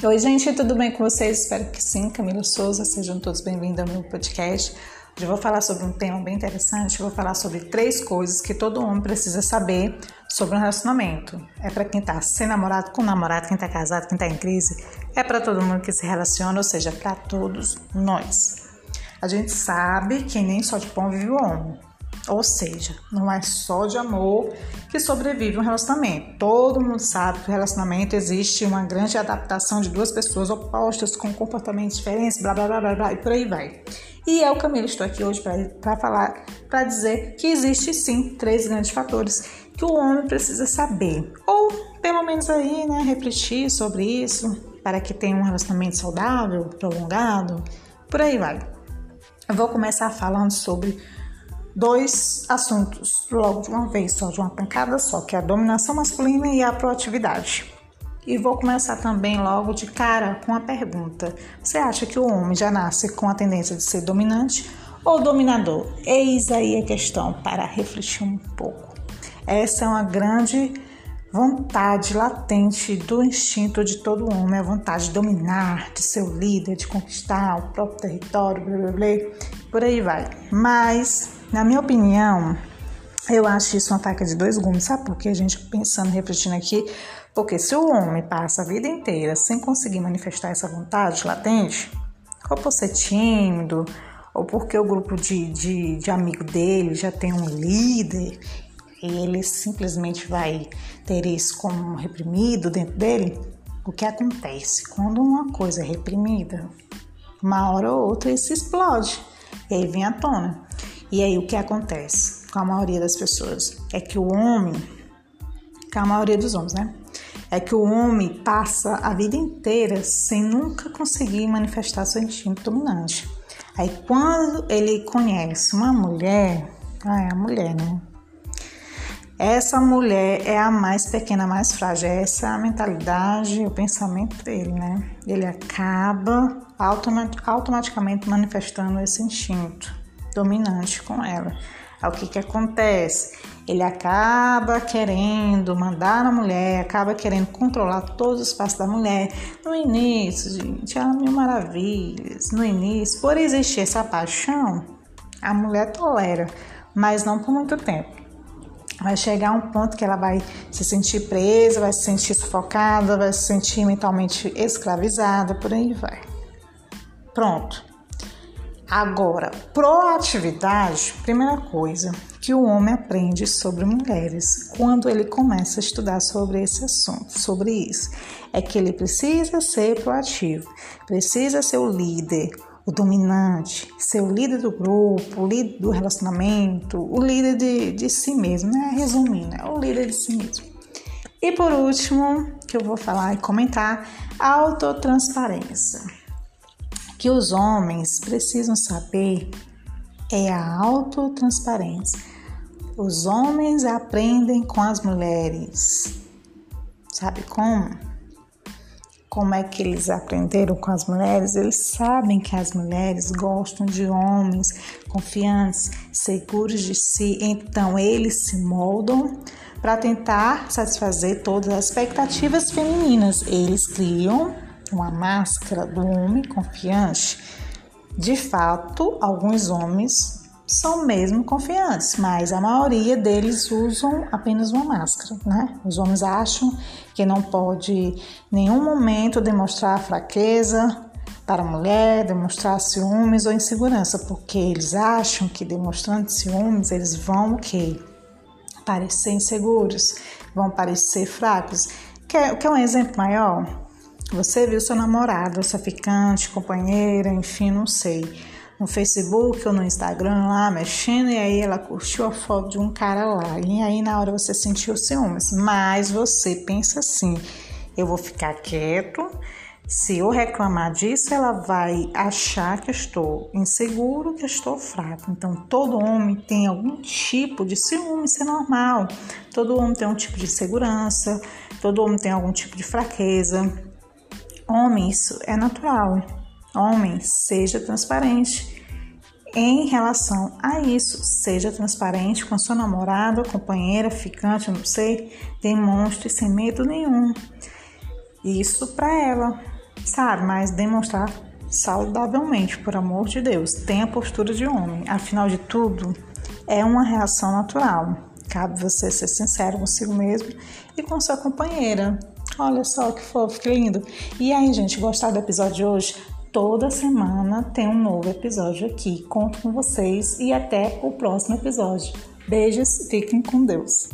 Oi, gente, tudo bem com vocês? Espero que sim. Camila Souza, sejam todos bem-vindos ao meu podcast. Hoje eu vou falar sobre um tema bem interessante. Eu vou falar sobre três coisas que todo homem precisa saber sobre um relacionamento. É para quem tá sem namorado, com namorado, quem tá casado, quem tá em crise. É para todo mundo que se relaciona, ou seja, para todos nós. A gente sabe que nem só de pão vive o homem. Ou seja, não é só de amor que sobrevive um relacionamento. Todo mundo sabe que o relacionamento existe uma grande adaptação de duas pessoas opostas com comportamentos diferentes, blá blá blá blá, blá e por aí vai. E eu, Camila, estou aqui hoje para falar, para dizer que existe sim três grandes fatores que o homem precisa saber, ou pelo menos aí, né, refletir sobre isso, para que tenha um relacionamento saudável, prolongado, por aí vai. Eu vou começar falando sobre dois assuntos logo de uma vez, só de uma pancada só, que é a dominação masculina e a proatividade. E vou começar também logo de cara com a pergunta: você acha que o homem já nasce com a tendência de ser dominante ou dominador? Eis aí a questão para refletir um pouco. Essa é uma grande vontade latente do instinto de todo homem, a vontade de dominar, de ser o líder, de conquistar o próprio território, blá blá blá, por aí vai. Mas na minha opinião, eu acho isso uma faca de dois gumes, sabe por que a gente pensando, refletindo aqui? Porque se o homem passa a vida inteira sem conseguir manifestar essa vontade latente, ou por ser tímido, ou porque o grupo de, de, de amigo dele já tem um líder e ele simplesmente vai ter isso como reprimido dentro dele, o que acontece? Quando uma coisa é reprimida, uma hora ou outra isso explode e aí vem à tona. E aí o que acontece com a maioria das pessoas é que o homem, com a maioria dos homens, né? É que o homem passa a vida inteira sem nunca conseguir manifestar seu instinto dominante. Aí quando ele conhece uma mulher, ah, é a mulher, né? Essa mulher é a mais pequena, mais frágil. Essa é a mentalidade, o pensamento dele, né? Ele acaba automaticamente manifestando esse instinto dominante com ela. Aí o que que acontece? Ele acaba querendo mandar na mulher, acaba querendo controlar todos os passos da mulher. No início, gente, ah, mil maravilhas. No início, por existir essa paixão, a mulher tolera, mas não por muito tempo. Vai chegar um ponto que ela vai se sentir presa, vai se sentir sufocada, vai se sentir mentalmente escravizada, por aí vai. Pronto. Agora, proatividade, primeira coisa que o homem aprende sobre mulheres quando ele começa a estudar sobre esse assunto, sobre isso, é que ele precisa ser proativo, precisa ser o líder, o dominante, ser o líder do grupo, o líder do relacionamento, o líder de, de si mesmo, né? Resumindo, é o líder de si mesmo. E por último, que eu vou falar e comentar, autotransparência que os homens precisam saber é a autotransparência. Os homens aprendem com as mulheres. Sabe como? Como é que eles aprenderam com as mulheres? Eles sabem que as mulheres gostam de homens confiantes, seguros de si, então eles se moldam para tentar satisfazer todas as expectativas femininas. Eles criam uma máscara do homem confiante, de fato, alguns homens são mesmo confiantes, mas a maioria deles usam apenas uma máscara, né? Os homens acham que não pode em nenhum momento demonstrar fraqueza para a mulher, demonstrar ciúmes ou insegurança, porque eles acham que demonstrando ciúmes eles vão? Parecer inseguros, vão parecer fracos. Quer, quer um exemplo maior? Você viu seu namorado, sua ficante, companheira, enfim, não sei, no Facebook ou no Instagram lá mexendo, e aí ela curtiu a foto de um cara lá. E aí na hora você sentiu ciúmes. Mas você pensa assim: eu vou ficar quieto. Se eu reclamar disso, ela vai achar que estou inseguro, que estou fraco. Então, todo homem tem algum tipo de ciúme, isso é normal. Todo homem tem um tipo de insegurança, todo homem tem algum tipo de fraqueza. Homem, isso é natural. Homem, seja transparente. Em relação a isso, seja transparente com a sua namorada, companheira, ficante, não sei, demonstre sem medo nenhum. Isso para ela, sabe? Mas demonstrar saudavelmente, por amor de Deus. Tenha postura de homem. Afinal de tudo, é uma reação natural. Cabe você ser sincero consigo mesmo e com sua companheira. Olha só que fofo, que lindo. E aí, gente, gostaram do episódio de hoje? Toda semana tem um novo episódio aqui. Conto com vocês e até o próximo episódio. Beijos, fiquem com Deus.